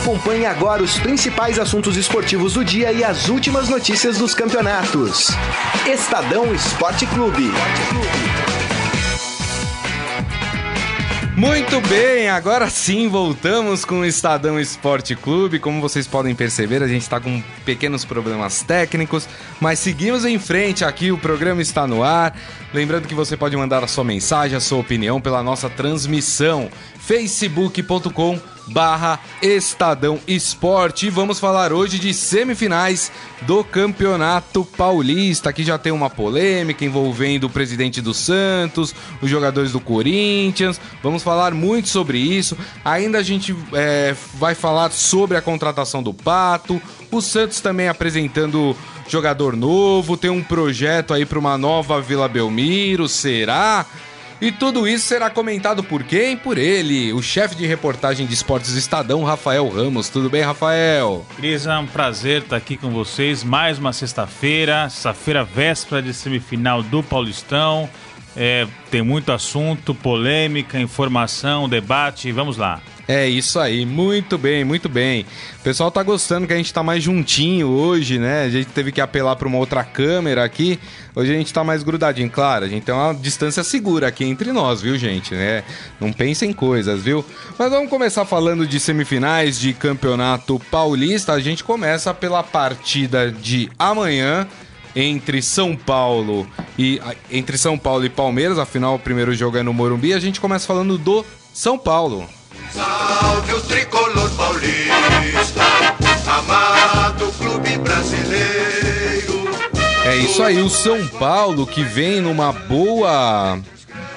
Acompanhe agora os principais assuntos esportivos do dia e as últimas notícias dos campeonatos. Estadão Esporte Clube. Muito bem, agora sim voltamos com o Estadão Esporte Clube. Como vocês podem perceber, a gente está com pequenos problemas técnicos, mas seguimos em frente aqui. O programa está no ar. Lembrando que você pode mandar a sua mensagem, a sua opinião pela nossa transmissão facebook.com barra Estadão Esporte. E vamos falar hoje de semifinais do Campeonato Paulista. Aqui já tem uma polêmica envolvendo o presidente do Santos, os jogadores do Corinthians. Vamos falar muito sobre isso. Ainda a gente é, vai falar sobre a contratação do Pato. O Santos também apresentando jogador novo. Tem um projeto aí para uma nova Vila Belmiro. Será? E tudo isso será comentado por quem? Por ele, o chefe de reportagem de esportes Estadão, Rafael Ramos. Tudo bem, Rafael? Cris, é um prazer estar aqui com vocês. Mais uma sexta-feira, sexta-feira véspera de semifinal do Paulistão. É, tem muito assunto, polêmica, informação, debate. Vamos lá. É isso aí, muito bem, muito bem. O pessoal tá gostando que a gente tá mais juntinho hoje, né? A gente teve que apelar para uma outra câmera aqui. Hoje a gente tá mais grudadinho, claro. A gente tem uma distância segura aqui entre nós, viu, gente? Né? Não pensem coisas, viu? Mas vamos começar falando de semifinais de Campeonato Paulista. A gente começa pela partida de amanhã entre São Paulo e entre São Paulo e Palmeiras, afinal o primeiro jogo é no Morumbi. A gente começa falando do São Paulo. Salve o tricolor paulista, amado clube brasileiro. É isso aí, o São Paulo que vem numa boa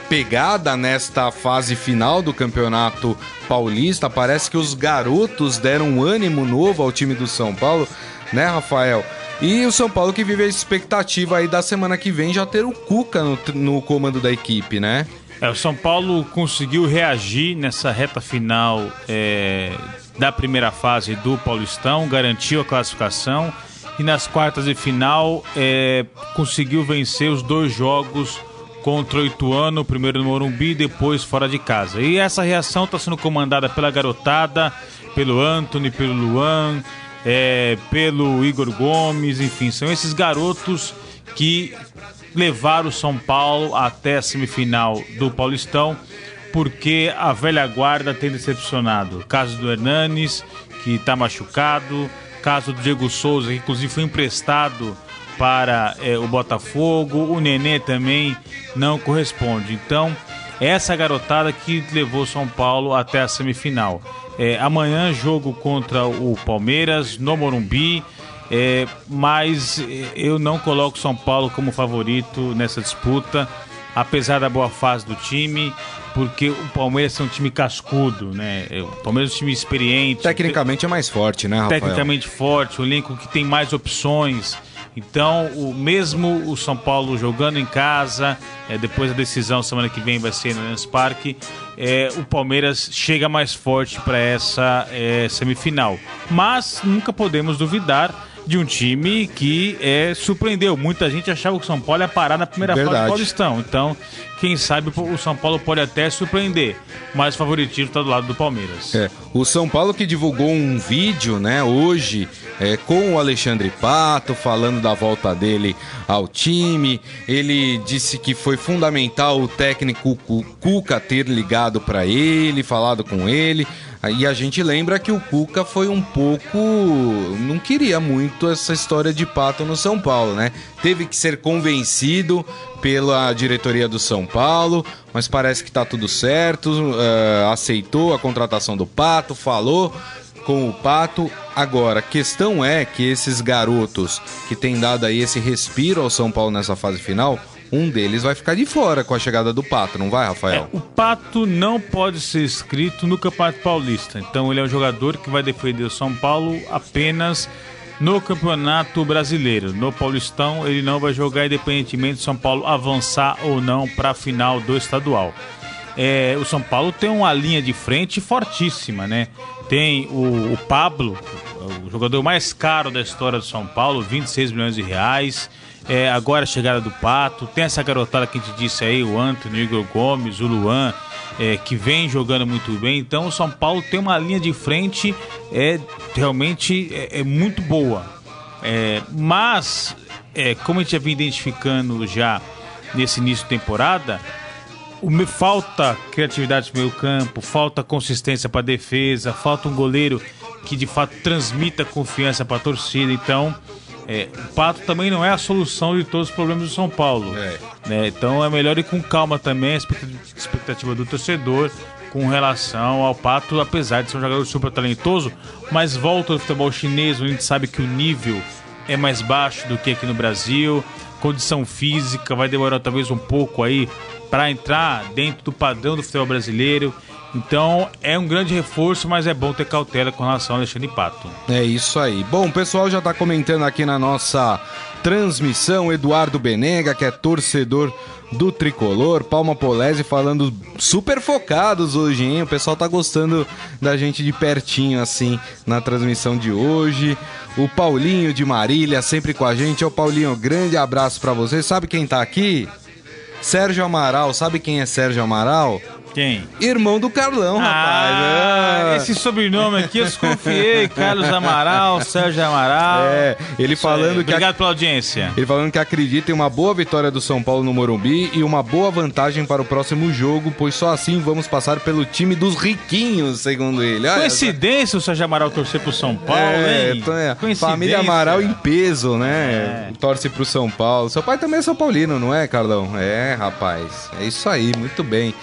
pegada nesta fase final do Campeonato Paulista. Parece que os garotos deram um ânimo novo ao time do São Paulo, né, Rafael? E o São Paulo que vive a expectativa aí da semana que vem já ter o Cuca no, no comando da equipe, né? É, o São Paulo conseguiu reagir nessa reta final é, da primeira fase do Paulistão, garantiu a classificação e nas quartas de final é, conseguiu vencer os dois jogos contra o Ituano, primeiro no Morumbi depois fora de casa. E essa reação está sendo comandada pela garotada, pelo Anthony, pelo Luan, é, pelo Igor Gomes, enfim, são esses garotos que levar o São Paulo até a semifinal do Paulistão, porque a velha guarda tem decepcionado. Caso do Hernanes, que está machucado, caso do Diego Souza, que inclusive foi emprestado para é, o Botafogo, o Nenê também não corresponde. Então, essa garotada que levou São Paulo até a semifinal. É, amanhã, jogo contra o Palmeiras no Morumbi. É, mas eu não coloco São Paulo como favorito nessa disputa, apesar da boa fase do time, porque o Palmeiras é um time cascudo, né? É, o Palmeiras é um time experiente. Tecnicamente é mais forte, né, Rafael? Tecnicamente forte, um elenco que tem mais opções. Então, o mesmo o São Paulo jogando em casa, é, depois a decisão semana que vem vai ser no Allianz Parque, é, o Palmeiras chega mais forte para essa é, semifinal. Mas nunca podemos duvidar de um time que é, surpreendeu. Muita gente achava que o São Paulo ia parar na primeira Verdade. fase do Paulistão. Então, quem sabe o São Paulo pode até surpreender. Mas o favoritismo está do lado do Palmeiras. É, o São Paulo que divulgou um vídeo, né, hoje, é, com o Alexandre Pato, falando da volta dele ao time. Ele disse que foi fundamental o técnico Cuca ter ligado para ele, falado com ele. E a gente lembra que o Cuca foi um pouco. não queria muito essa história de pato no São Paulo, né? Teve que ser convencido pela diretoria do São Paulo, mas parece que tá tudo certo. Uh, aceitou a contratação do Pato, falou com o Pato. Agora, questão é que esses garotos que têm dado aí esse respiro ao São Paulo nessa fase final um deles vai ficar de fora com a chegada do Pato, não vai, Rafael? É, o Pato não pode ser inscrito no Campeonato Paulista. Então ele é um jogador que vai defender o São Paulo apenas no Campeonato Brasileiro. No Paulistão ele não vai jogar independentemente de São Paulo avançar ou não para a final do estadual. É, o São Paulo tem uma linha de frente fortíssima, né? Tem o, o Pablo, o jogador mais caro da história do São Paulo, 26 milhões de reais. É, agora a chegada do Pato, tem essa garotada que a gente disse aí, o Antônio, o Igor Gomes, o Luan, é, que vem jogando muito bem. Então o São Paulo tem uma linha de frente é realmente é, é muito boa. É, mas, é, como a gente já vem identificando já nesse início de temporada, o, falta criatividade no meio campo, falta consistência para defesa, falta um goleiro que de fato transmita confiança para a torcida. Então, é, o Pato também não é a solução de todos os problemas do São Paulo. É. Né? Então é melhor ir com calma também a expectativa do torcedor com relação ao Pato, apesar de ser um jogador super talentoso, mas volta do futebol chinês, onde a gente sabe que o nível é mais baixo do que aqui no Brasil, condição física vai demorar talvez um pouco aí para entrar dentro do padrão do futebol brasileiro. Então é um grande reforço, mas é bom ter cautela com relação ao Alexandre Pato. É isso aí. Bom, o pessoal já está comentando aqui na nossa transmissão, Eduardo Benega, que é torcedor do Tricolor, Palma Polese falando super focados hoje, hein? O pessoal tá gostando da gente de pertinho assim na transmissão de hoje. O Paulinho de Marília sempre com a gente. Ô Paulinho, grande abraço para você. Sabe quem tá aqui? Sérgio Amaral. Sabe quem é Sérgio Amaral? Quem? Irmão do Carlão, ah, rapaz. Ah, esse sobrenome aqui eu desconfiei. Carlos Amaral, Sérgio Amaral. É, ele falando que. Obrigado pela audiência. Ele falando que acredita em uma boa vitória do São Paulo no Morumbi e uma boa vantagem para o próximo jogo, pois só assim vamos passar pelo time dos riquinhos, segundo ele. Olha, Coincidência o Sérgio Amaral torcer pro São Paulo, é, hein? É. Família Amaral em peso, né? É. Torce pro São Paulo. Seu pai também é São Paulino, não é, Carlão? É, rapaz. É isso aí, muito bem.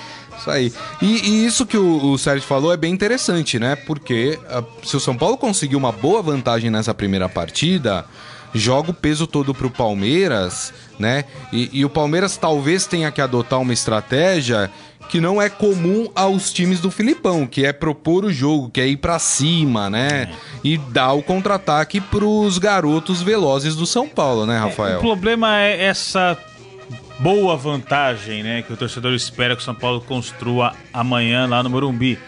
Isso aí. E, e isso que o, o, Sérgio falou é bem interessante, né? Porque uh, se o São Paulo conseguir uma boa vantagem nessa primeira partida, joga o peso todo pro Palmeiras, né? E, e, o Palmeiras talvez tenha que adotar uma estratégia que não é comum aos times do Filipão, que é propor o jogo, que é ir para cima, né? É. E dar o contra-ataque pros garotos velozes do São Paulo, né, Rafael? É, o problema é essa boa vantagem, né, que o torcedor espera que o São Paulo construa amanhã lá no Morumbi.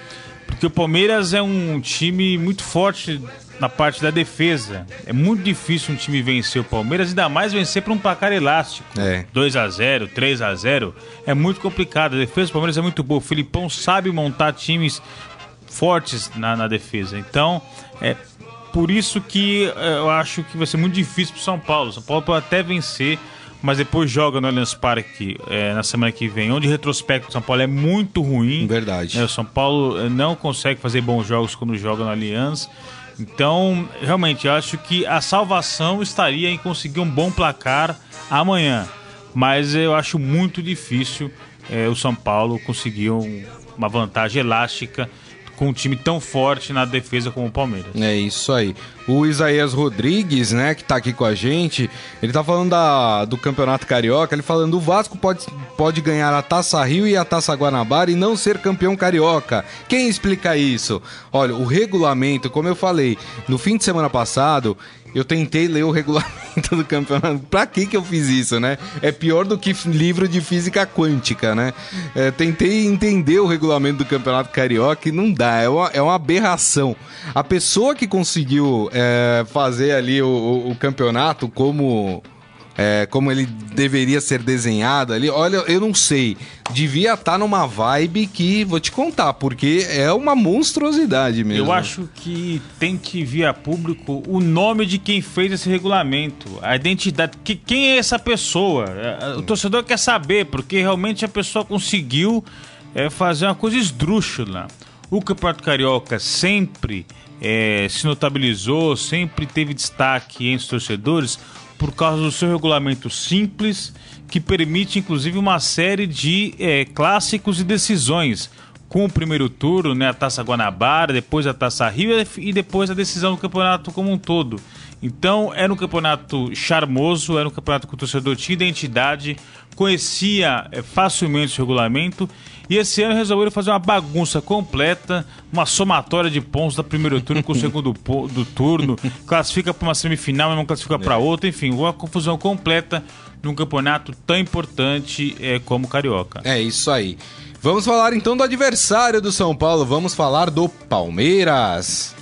Porque o Palmeiras é um time muito forte na parte da defesa. É muito difícil um time vencer o Palmeiras, ainda mais vencer para um placar elástico. É. 2 a 0 3 a 0 É muito complicado. A defesa do Palmeiras é muito boa. O Filipão sabe montar times fortes na, na defesa. Então, é por isso que é, eu acho que vai ser muito difícil para o São Paulo. São Paulo pode até vencer mas depois joga no Allianz Parque é, na semana que vem, onde o retrospecto do São Paulo é muito ruim. Verdade. Né? O São Paulo eh, não consegue fazer bons jogos quando joga no Allianz. Então, realmente, eu acho que a salvação estaria em conseguir um bom placar amanhã. Mas eu acho muito difícil é, o São Paulo conseguir um, uma vantagem elástica com um time tão forte na defesa como o Palmeiras. É isso aí. O Isaías Rodrigues, né, que tá aqui com a gente, ele tá falando da, do Campeonato Carioca, ele falando o Vasco pode, pode ganhar a Taça Rio e a Taça Guanabara e não ser campeão carioca. Quem explica isso? Olha, o regulamento, como eu falei, no fim de semana passado, eu tentei ler o regulamento do campeonato. Pra que que eu fiz isso, né? É pior do que livro de física quântica, né? É, tentei entender o regulamento do campeonato carioca e não dá. É uma, é uma aberração. A pessoa que conseguiu é, fazer ali o, o, o campeonato como é, como ele deveria ser desenhado ali, olha, eu não sei. Devia estar tá numa vibe que vou te contar, porque é uma monstruosidade mesmo. Eu acho que tem que vir a público o nome de quem fez esse regulamento, a identidade. Que, quem é essa pessoa? É, o torcedor quer saber, porque realmente a pessoa conseguiu é, fazer uma coisa esdrúxula. O Campeonato Carioca sempre é, se notabilizou, sempre teve destaque entre os torcedores por causa do seu regulamento simples, que permite inclusive uma série de é, clássicos e decisões, com o primeiro turno, né, a Taça Guanabara, depois a Taça Rio e depois a decisão do campeonato como um todo. Então era um campeonato charmoso, era um campeonato que o torcedor tinha identidade, conhecia é, facilmente o regulamento e esse ano resolveram fazer uma bagunça completa, uma somatória de pontos da primeiro turno com o segundo do turno, classifica para uma semifinal, mas não classifica para é. outra, enfim, uma confusão completa num campeonato tão importante é, como o Carioca. É isso aí. Vamos falar então do adversário do São Paulo, vamos falar do Palmeiras.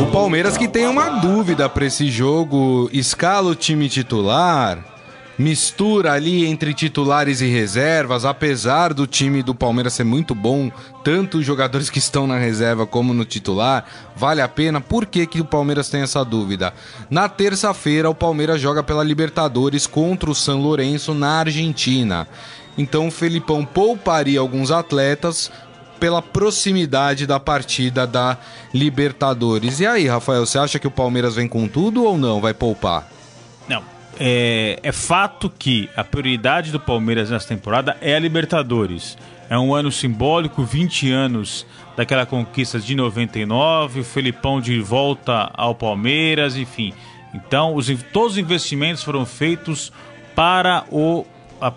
O Palmeiras que tem uma dúvida para esse jogo, escala o time titular. Mistura ali entre titulares e reservas, apesar do time do Palmeiras ser muito bom, tanto os jogadores que estão na reserva como no titular, vale a pena? Por que, que o Palmeiras tem essa dúvida? Na terça-feira, o Palmeiras joga pela Libertadores contra o São Lourenço na Argentina. Então o Felipão pouparia alguns atletas pela proximidade da partida da Libertadores. E aí, Rafael, você acha que o Palmeiras vem com tudo ou não? Vai poupar? Não. É, é fato que a prioridade do Palmeiras nessa temporada é a Libertadores. É um ano simbólico, 20 anos daquela conquista de 99, o Felipão de volta ao Palmeiras, enfim. Então, os, todos os investimentos foram feitos para o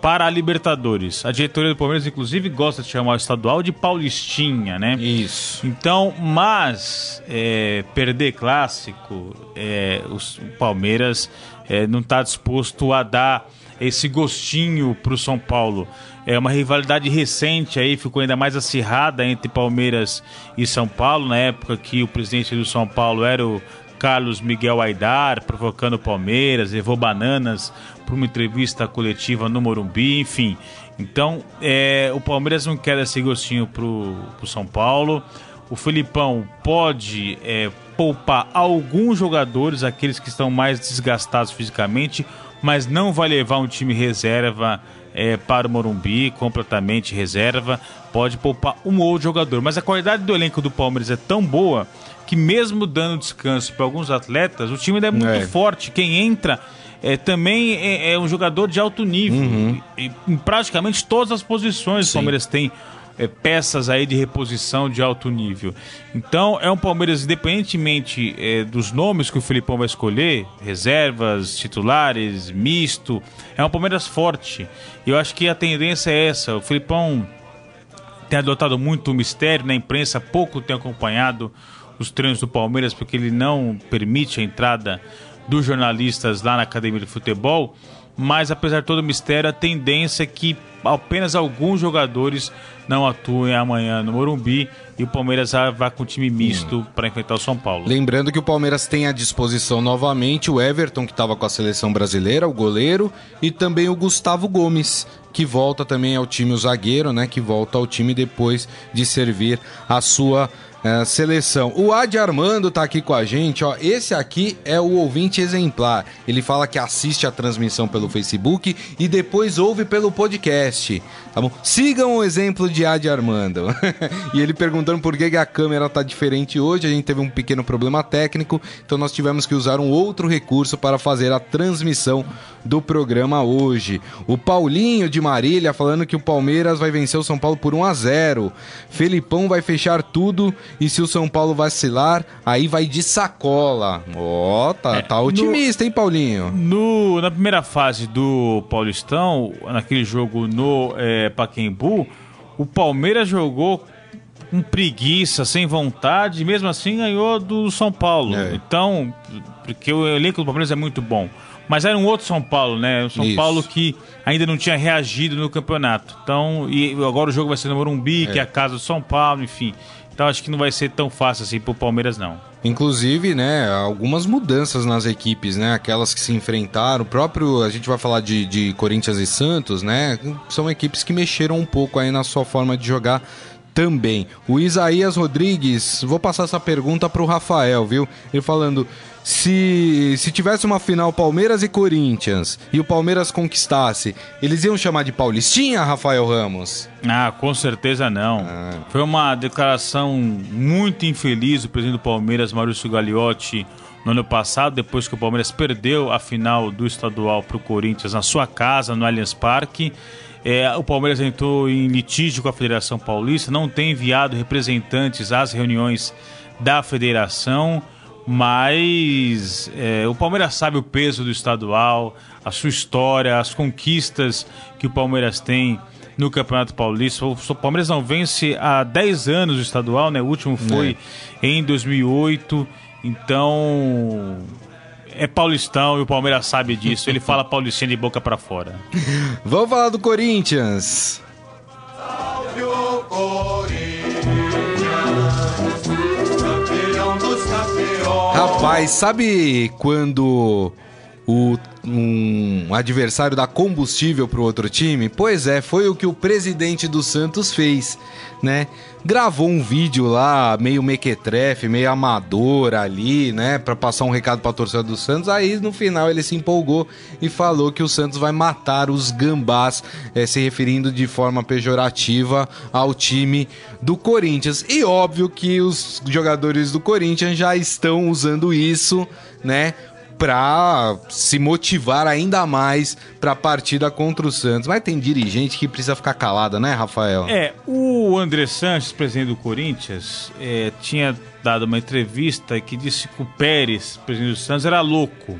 para a Libertadores. A diretoria do Palmeiras, inclusive, gosta de chamar o estadual de Paulistinha, né? Isso. Então, mas é, perder clássico, é, os, o Palmeiras é, não está disposto a dar esse gostinho para o São Paulo. É uma rivalidade recente aí, ficou ainda mais acirrada entre Palmeiras e São Paulo, na época que o presidente do São Paulo era o Carlos Miguel Aidar, provocando o Palmeiras, levou bananas para uma entrevista coletiva no Morumbi, enfim. Então, é, o Palmeiras não quer esse gostinho pro, pro São Paulo. O Filipão pode é, poupar alguns jogadores, aqueles que estão mais desgastados fisicamente, mas não vai levar um time reserva é, para o Morumbi, completamente reserva. Pode poupar um ou outro jogador. Mas a qualidade do elenco do Palmeiras é tão boa que, mesmo dando descanso para alguns atletas, o time ainda é muito é. forte. Quem entra é, também é, é, um jogador de alto nível. Uhum. E, em praticamente todas as posições Sim. o Palmeiras tem é, peças aí de reposição de alto nível. Então é um Palmeiras, independentemente é, dos nomes que o Filipão vai escolher, reservas, titulares, misto, é um Palmeiras forte. E eu acho que a tendência é essa. O Filipão tem adotado muito o mistério na imprensa, pouco tem acompanhado os treinos do Palmeiras porque ele não permite a entrada dos jornalistas lá na Academia de Futebol mas apesar de todo o mistério, a tendência é que apenas alguns jogadores não atuem amanhã no Morumbi e o Palmeiras vai com o time misto hum. para enfrentar o São Paulo. Lembrando que o Palmeiras tem à disposição novamente o Everton, que estava com a seleção brasileira, o goleiro, e também o Gustavo Gomes, que volta também ao time, o zagueiro, né? Que volta ao time depois de servir a sua é, seleção. O Adi Armando tá aqui com a gente, ó. Esse aqui é o ouvinte exemplar. Ele fala que assiste a transmissão pelo Facebook e depois ouve pelo podcast. Tá bom? Sigam o exemplo de Adi Armando. e ele perguntando por que a câmera tá diferente hoje. A gente teve um pequeno problema técnico, então nós tivemos que usar um outro recurso para fazer a transmissão do programa hoje. O Paulinho de Marília falando que o Palmeiras vai vencer o São Paulo por 1 a 0. Felipão vai fechar tudo e se o São Paulo vacilar, aí vai de sacola. Ó, oh, tá, é, tá otimista, no, hein, Paulinho? No, na primeira fase do Paulistão, naquele jogo no é, Paquembu, o Palmeiras jogou com preguiça, sem vontade, e mesmo assim ganhou do São Paulo. É. Então, porque o elenco do Palmeiras é muito bom. Mas era um outro São Paulo, né? O São Isso. Paulo que ainda não tinha reagido no campeonato. Então, e agora o jogo vai ser no Morumbi, é. que é a casa do São Paulo, enfim. Então acho que não vai ser tão fácil assim pro Palmeiras, não. Inclusive, né, algumas mudanças nas equipes, né? Aquelas que se enfrentaram. O próprio, a gente vai falar de, de Corinthians e Santos, né? São equipes que mexeram um pouco aí na sua forma de jogar também. O Isaías Rodrigues, vou passar essa pergunta pro Rafael, viu? Ele falando: se, se tivesse uma final Palmeiras e Corinthians e o Palmeiras conquistasse, eles iam chamar de Paulistinha, Rafael Ramos? Ah, com certeza não. Ah. Foi uma declaração muito infeliz do presidente do Palmeiras, Maurício Gagliotti, no ano passado, depois que o Palmeiras perdeu a final do estadual para o Corinthians na sua casa, no Allianz Parque. É, o Palmeiras entrou em litígio com a Federação Paulista, não tem enviado representantes às reuniões da federação mas é, o Palmeiras sabe o peso do estadual, a sua história, as conquistas que o Palmeiras tem no Campeonato Paulista. O Palmeiras não vence há 10 anos o estadual, né? O último foi é. em 2008. Então, é paulistão e o Palmeiras sabe disso. Ele fala paulistinha de boca para fora. Vamos falar do Corinthians. Salve o Corinthians. Rapaz, sabe quando o, um adversário da combustível para o outro time? Pois é, foi o que o presidente do Santos fez, né? Gravou um vídeo lá, meio mequetrefe, meio amador ali, né? Para passar um recado para a torcida do Santos. Aí no final ele se empolgou e falou que o Santos vai matar os gambás, é, se referindo de forma pejorativa ao time do Corinthians. E óbvio que os jogadores do Corinthians já estão usando isso, né? Para se motivar ainda mais para a partida contra o Santos. Mas tem dirigente que precisa ficar calada, né, Rafael? É, o André Sanches, presidente do Corinthians, é, tinha dado uma entrevista que disse que o Pérez, presidente do Santos, era louco.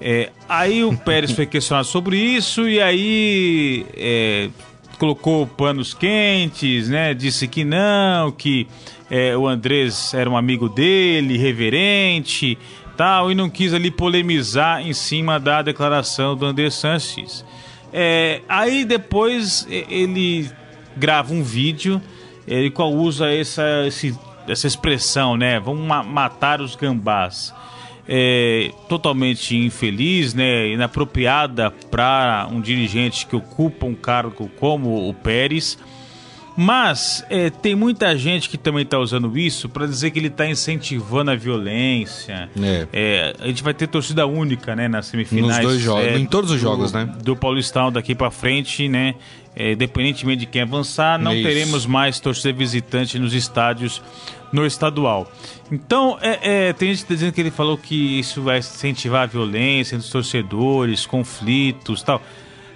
É, aí o Pérez foi questionado sobre isso e aí é, colocou panos quentes, né? Disse que não, que é, o Andrés era um amigo dele, reverente tal, e não quis ali polemizar em cima da declaração do André Sanches. É, aí depois ele grava um vídeo, ele qual usa essa, esse, essa expressão, né? Vamos ma matar os gambás. É, totalmente infeliz, né, inapropriada para um dirigente que ocupa um cargo como o Pérez. Mas é, tem muita gente que também está usando isso para dizer que ele está incentivando a violência. É. É, a gente vai ter torcida única, né, nas semifinais. Nos dois jogos, é, em todos os do, jogos, né? Do Paulistão daqui para frente, né? É, independentemente de quem avançar, não isso. teremos mais torcida visitante nos estádios no estadual. Então, é, é, tem gente dizendo que ele falou que isso vai incentivar a violência entre os torcedores, conflitos tal.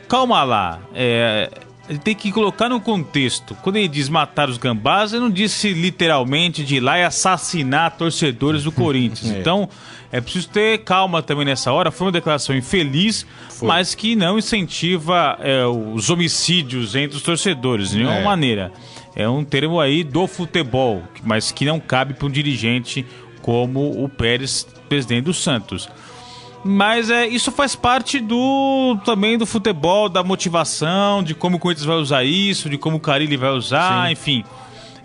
Calma lá. É, ele tem que colocar no contexto. Quando ele diz matar os gambás, ele não disse literalmente de ir lá e assassinar torcedores do Corinthians. é. Então, é preciso ter calma também nessa hora. Foi uma declaração infeliz, Foi. mas que não incentiva é, os homicídios entre os torcedores, de nenhuma é. maneira. É um termo aí do futebol, mas que não cabe para um dirigente como o Pérez, presidente do Santos. Mas é, isso faz parte do também do futebol, da motivação, de como o Corinthians vai usar isso, de como o Carilli vai usar, Sim. enfim.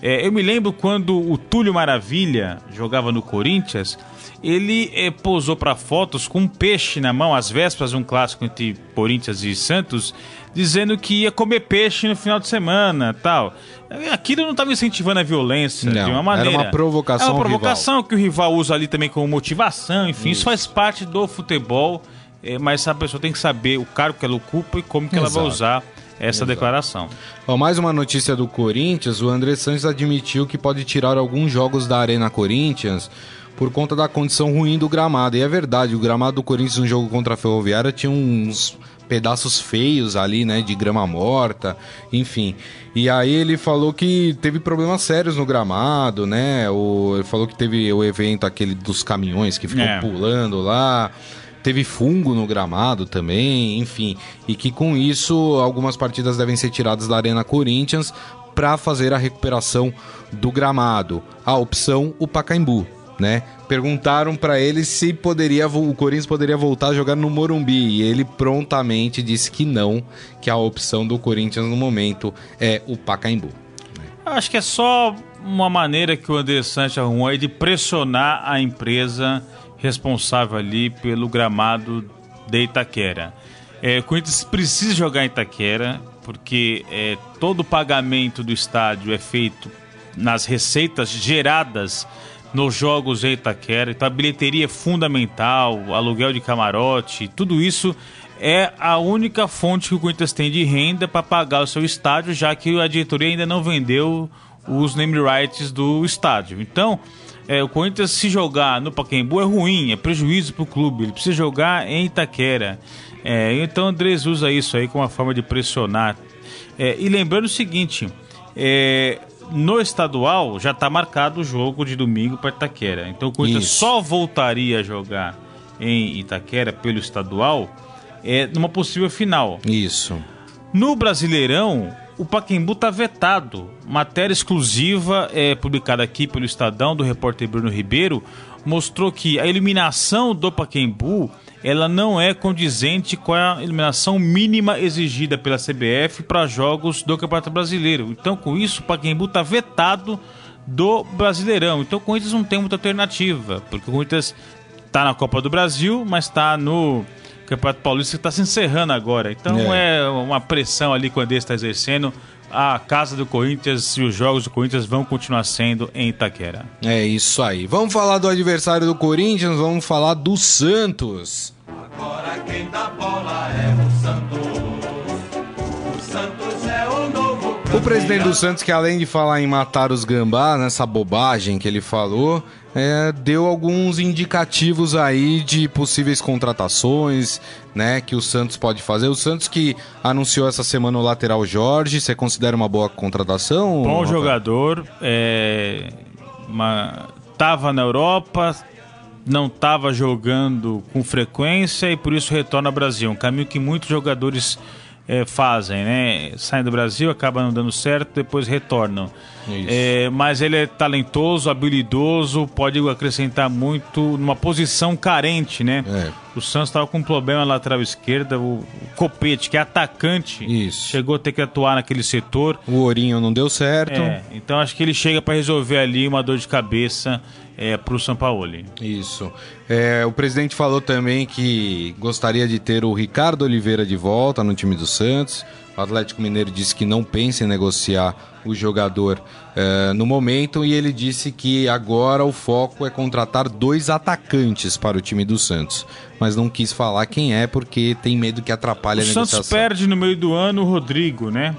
É, eu me lembro quando o Túlio Maravilha jogava no Corinthians, ele é, posou para fotos com um peixe na mão, às vésperas de um clássico entre Corinthians e Santos, dizendo que ia comer peixe no final de semana tal. Aquilo não estava incentivando a violência não, de uma maneira. Era uma provocação. É uma provocação que o rival usa ali também como motivação, enfim, isso, isso faz parte do futebol, é, mas a pessoa tem que saber o cargo que ela ocupa e como que Exato. ela vai usar essa Exato. declaração. Bom, mais uma notícia do Corinthians: o André Santos admitiu que pode tirar alguns jogos da Arena Corinthians por conta da condição ruim do gramado. E é verdade, o gramado do Corinthians no jogo contra a Ferroviária tinha uns pedaços feios ali, né, de grama morta, enfim. E aí ele falou que teve problemas sérios no gramado, né? O, ele falou que teve o evento aquele dos caminhões que ficou é. pulando lá. Teve fungo no gramado também, enfim. E que com isso algumas partidas devem ser tiradas da Arena Corinthians para fazer a recuperação do gramado. A opção, o Pacaembu né? Perguntaram para ele se poderia o Corinthians poderia voltar a jogar no Morumbi e ele prontamente disse que não, que a opção do Corinthians no momento é o Pacaembu. Acho que é só uma maneira que o André Santos arrumou aí de pressionar a empresa responsável ali pelo gramado de Itaquera. É, o Corinthians precisa jogar em Itaquera porque é, todo o pagamento do estádio é feito nas receitas geradas nos jogos em Itaquera. Então a bilheteria é fundamental, aluguel de camarote, tudo isso é a única fonte que o Corinthians tem de renda para pagar o seu estádio, já que a diretoria ainda não vendeu os name rights do estádio. Então, é, o Corinthians se jogar no Pacaembu é ruim, é prejuízo para o clube. Ele precisa jogar em Itaquera. É, então, o Andrés usa isso aí como uma forma de pressionar. É, e lembrando o seguinte, é, no estadual já está marcado o jogo de domingo para Itaquera. Então o Corinthians Isso. só voltaria a jogar em Itaquera pelo estadual é numa possível final. Isso. No Brasileirão, o Paquembu está vetado. Matéria exclusiva é publicada aqui pelo Estadão do repórter Bruno Ribeiro mostrou que a eliminação do Paquembu ela não é condizente com a eliminação mínima exigida pela CBF para jogos do Campeonato Brasileiro. Então, com isso, o Pacaembu está vetado do Brasileirão. Então, o Corinthians não tem muita alternativa, porque o Corinthians tá na Copa do Brasil, mas tá no Campeonato Paulista que está se encerrando agora. Então é. é, uma pressão ali quando ele está exercendo. A casa do Corinthians e os jogos do Corinthians vão continuar sendo em Itaquera. É isso aí. Vamos falar do adversário do Corinthians, vamos falar do Santos. Agora quem dá bola é o Santos. O Santos é o novo. O presidente do Santos, que além de falar em matar os gambás, nessa bobagem que ele falou, é, deu alguns indicativos aí de possíveis contratações, né, que o Santos pode fazer. O Santos que anunciou essa semana o lateral Jorge, você considera uma boa contratação? Bom jogador, é, uma, tava na Europa, não estava jogando com frequência e por isso retorna ao Brasil. Um caminho que muitos jogadores é, fazem, né? Saem do Brasil, acabam não dando certo, depois retornam. É, mas ele é talentoso, habilidoso, pode acrescentar muito numa posição carente, né? É. O Santos estava com um problema na lateral esquerda, o, Copete, que é atacante, Isso. chegou a ter que atuar naquele setor. O Ourinho não deu certo. É, então acho que ele chega para resolver ali uma dor de cabeça é, para o Sampaoli. Isso. É, o presidente falou também que gostaria de ter o Ricardo Oliveira de volta no time do Santos. O Atlético Mineiro disse que não pensa em negociar o jogador é, no momento e ele disse que agora o foco é contratar dois atacantes para o time do Santos. Mas não quis falar quem é porque tem medo que atrapalhe o a negociação. O Santos perde no meio do ano o Rodrigo, né?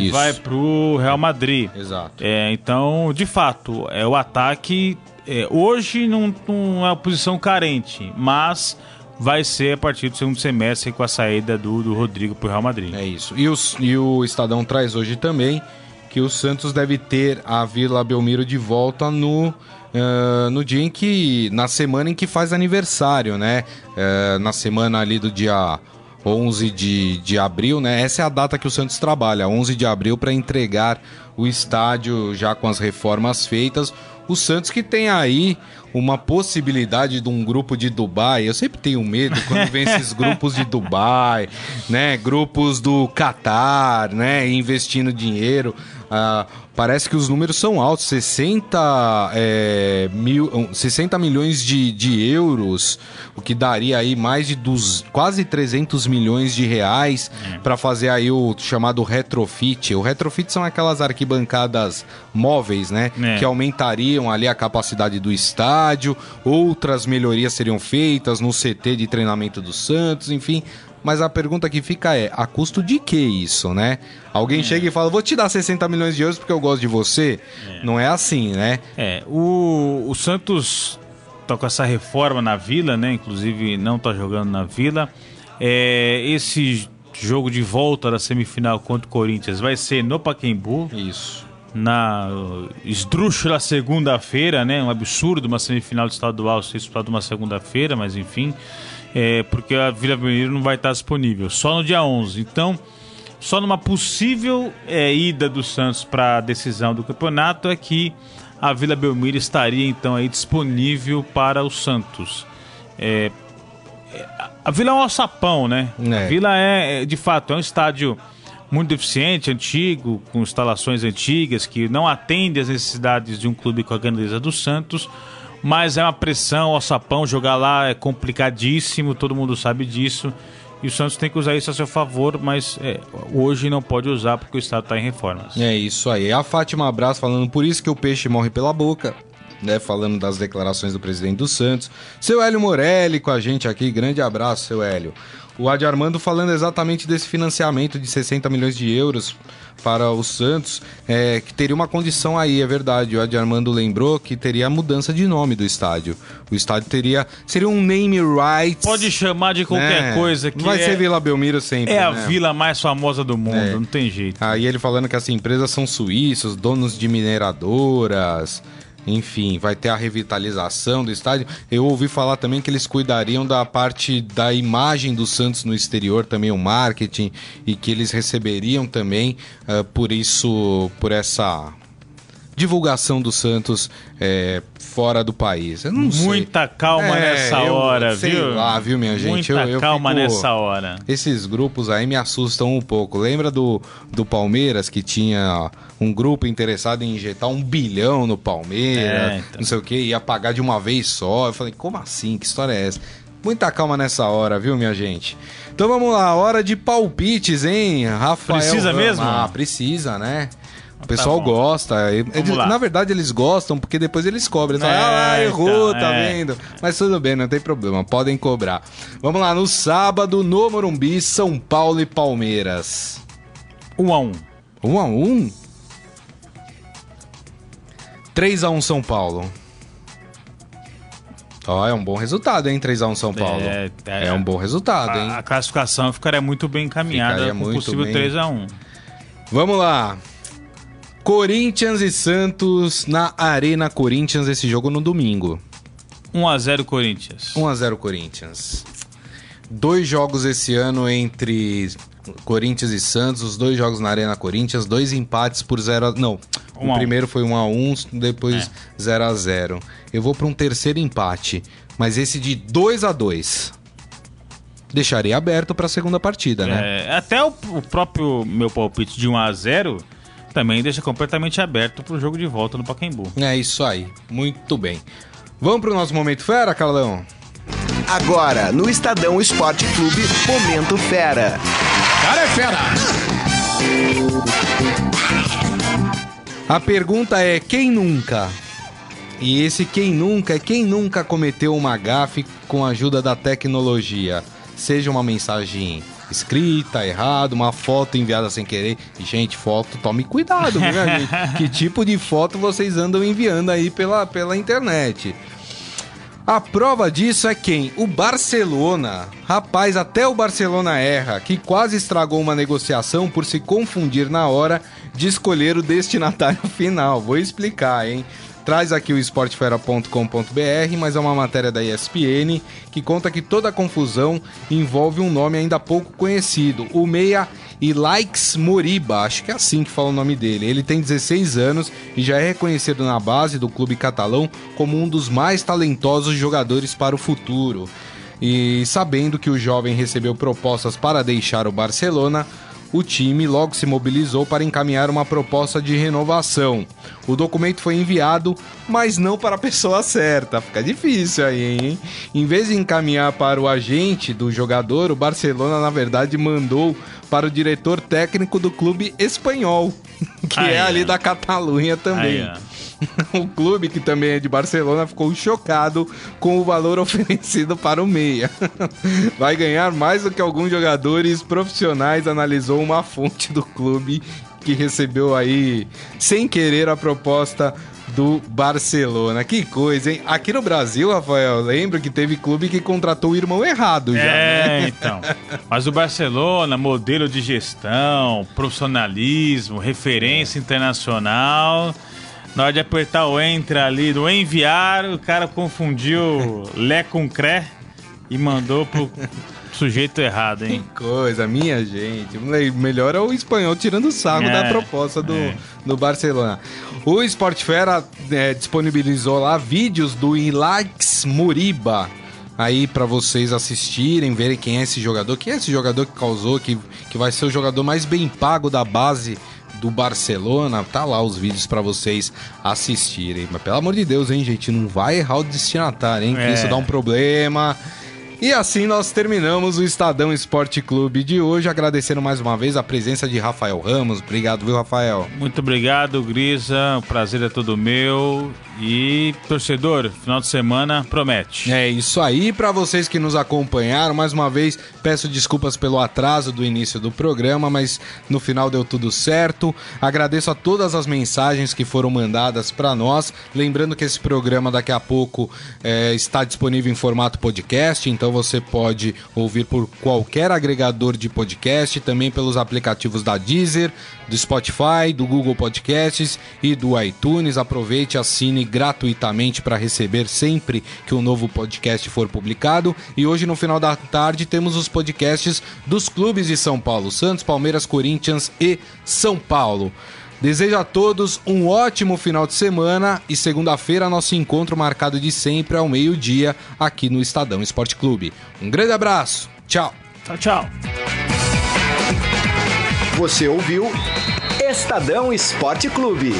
Que Isso. vai pro Real Madrid. Exato. É, então, de fato, é o ataque é, hoje não, não é uma posição carente, mas vai ser a partir do segundo semestre com a saída do, do Rodrigo para o Real Madrid. É isso. E, os, e o Estadão traz hoje também que o Santos deve ter a Vila Belmiro de volta no, uh, no dia em que. na semana em que faz aniversário, né? Uh, na semana ali do dia 11 de, de abril, né? Essa é a data que o Santos trabalha, 11 de abril, para entregar o estádio já com as reformas feitas o Santos que tem aí uma possibilidade de um grupo de Dubai. Eu sempre tenho medo quando vem esses grupos de Dubai, né? Grupos do Catar, né? Investindo dinheiro. Uh, parece que os números são altos, 60, é, mil, 60 milhões de, de euros, o que daria aí mais de dos, quase 300 milhões de reais é. para fazer aí o chamado retrofit. O retrofit são aquelas arquibancadas móveis, né, é. que aumentariam ali a capacidade do estádio, outras melhorias seriam feitas no CT de treinamento do Santos, enfim, mas a pergunta que fica é: a custo de que isso, né? Alguém é. chega e fala, vou te dar 60 milhões de euros porque eu gosto de você. É. Não é assim, né? É, o, o Santos tá com essa reforma na Vila, né? Inclusive não tá jogando na Vila. É, esse jogo de volta da semifinal contra o Corinthians vai ser no Paquembu. Isso. Na esdrúxula segunda-feira, né? Um absurdo uma semifinal de estadual ser disputada uma segunda-feira, mas enfim é, porque a Vila Belmiro não vai estar disponível, só no dia 11. Então, só numa possível é, ida do Santos para a decisão do campeonato é que a Vila Belmiro estaria então aí disponível para o Santos. É, é a Vila é um alçapão, né? É. A Vila é, é, de fato, é um estádio muito deficiente, antigo, com instalações antigas que não atende às necessidades de um clube com a grandeza do Santos mas é uma pressão, o sapão, jogar lá é complicadíssimo, todo mundo sabe disso. E o Santos tem que usar isso a seu favor, mas é, hoje não pode usar porque o Estado está em reformas. É isso aí. A Fátima Abraço falando por isso que o peixe morre pela boca. Né, falando das declarações do presidente do Santos. Seu Hélio Morelli com a gente aqui. Grande abraço, seu Hélio. O Adi Armando falando exatamente desse financiamento de 60 milhões de euros para o Santos, é, que teria uma condição aí, é verdade. O Adi Armando lembrou que teria a mudança de nome do estádio. O estádio teria. Seria um name rights. Pode chamar de qualquer né? coisa que. Não vai é, ser Vila Belmiro sempre. É a né? vila mais famosa do mundo, é. não tem jeito. Aí ele falando que as empresas são suíços, donos de mineradoras. Enfim, vai ter a revitalização do estádio. Eu ouvi falar também que eles cuidariam da parte da imagem do Santos no exterior, também o marketing, e que eles receberiam também uh, por isso, por essa divulgação do Santos é, fora do país. Eu não sei. Muita calma É, nessa eu hora, sei viu? lá, viu, minha gente? Muita Eu- eu calma fico- nessa hora. Esses grupos aí me assustam um pouco. Lembra do, do Palmeiras que tinha um grupo interessado em injetar um bilhão no Palmeiras, É, então. não sei o que, ia pagar de uma vez só. Eu falei, como assim? Que história é essa? Muita calma nessa hora, viu, minha gente? Então vamos lá, hora de palpites, hein, Rafael? Precisa mesmo? Ah, precisa, né? O pessoal Tá gosta. Eles- lá. na verdade, eles gostam porque depois eles cobram. Eles falam, É, ah, errou, então, tá é. vendo? Mas tudo bem, não tem problema. Podem cobrar. Vamos lá, no sábado, no Morumbi, São Paulo e Palmeiras. Um a um. 1 a 1 3 a 1 São Paulo. Ó, é um bom resultado, hein? 3 a 1 São Paulo. É, É, é. um bom resultado, hein? A, a classificação ficaria muito bem encaminhada Ficaria com muito possível bem. 3 a 1 Vamos lá. Corinthians e Santos na Arena Corinthians, esse jogo no domingo. 1 a 0 Corinthians. 1 a 0 Corinthians. Dois jogos esse ano entre Corinthians e Santos, os dois jogos na Arena Corinthians, dois empates por 0 a... Não, Um o a um. primeiro foi 1 a 1, depois É. 0 a 0. Eu vou para um terceiro empate, mas esse de 2 a 2 deixaria aberto para a segunda partida, né? É, até o, o próprio meu palpite de 1 a 0 também deixa completamente aberto pro jogo de volta no Pacaembu. É isso aí. Muito bem. Vamos pro nosso momento fera, Carlão? Agora, no Estadão Esporte Clube, Momento Fera. Cara é fera! A pergunta é quem nunca? E esse quem nunca é quem nunca cometeu uma gafe com a ajuda da tecnologia. Seja uma mensagem escrita, errado, uma foto enviada sem querer. Gente, foto, tome cuidado, viu, gente? Que tipo de foto vocês andam enviando aí pela, pela internet? A prova disso é quem? O Barcelona. Rapaz, até o Barcelona erra, que quase estragou uma negociação por se confundir na hora de escolher o destinatário final. Vou explicar, hein? Traz aqui o esportefera.com.br, mas é uma matéria da ESPN que conta que toda a confusão envolve um nome ainda pouco conhecido, o meia Ilaix Moriba, acho que é assim que fala o nome dele. Ele tem 16 anos e já é reconhecido na base do clube catalão como um dos mais talentosos jogadores para o futuro. E sabendo que o jovem recebeu propostas para deixar o Barcelona, o time logo se mobilizou para encaminhar uma proposta de renovação. O documento foi enviado, mas não para a pessoa certa. Fica difícil aí, hein? Em vez de encaminhar para o agente do jogador, o Barcelona, na verdade, mandou para o diretor técnico do clube espanhol, que Aí, é ali da Catalunha também. Ó. o clube, que também é de Barcelona, ficou chocado com o valor oferecido para o meia. Vai ganhar mais do que alguns jogadores profissionais, analisou uma fonte do clube que recebeu aí, sem querer, a proposta do Barcelona. Que coisa, hein? Aqui no Brasil, Rafael, lembro que teve clube que contratou o irmão errado já. né? É, então. Mas o Barcelona, modelo de gestão, profissionalismo, referência internacional. Na hora de apertar o enter ali, do enviar, o cara confundiu Lé com Cré e mandou pro sujeito errado, Que hein? coisa, minha gente. Melhor é o espanhol tirando sarro É, da proposta do, é. do Barcelona. O Sport Fera é, disponibilizou lá vídeos do Ilax Muriba. Aí pra vocês assistirem, verem quem é esse jogador, quem é esse jogador que causou, que, que vai ser o jogador mais bem pago da base do Barcelona. Tá lá os vídeos pra vocês assistirem. Mas pelo amor de Deus, hein, gente, não vai errar o destinatário, hein? Que É. isso dá um problema. E assim nós terminamos o Estadão Esporte Clube de hoje, agradecendo mais uma vez a presença de Rafael Ramos. Obrigado, viu, Rafael? Muito obrigado, Grisa. O prazer é todo meu. E, torcedor, final de semana promete. É isso aí, para vocês que nos acompanharam, mais uma vez peço desculpas pelo atraso do início do programa, mas no final deu tudo certo. Agradeço a todas as mensagens que foram mandadas para nós. Lembrando que esse programa daqui a pouco é, está disponível em formato podcast, então você pode ouvir por qualquer agregador de podcast, também pelos aplicativos da Deezer, do Spotify, do Google Podcasts e do iTunes. Aproveite, assine gratuitamente para receber sempre que um novo podcast for publicado. E hoje, no final da tarde, temos os podcasts dos clubes de São Paulo: Santos, Palmeiras, Corinthians e São Paulo. Desejo a todos um ótimo final de semana e segunda-feira nosso encontro marcado de sempre ao meio-dia aqui no Estadão Esporte Clube. Um grande abraço. Tchau. Tchau, tchau. Você ouviu Estadão Esporte Clube.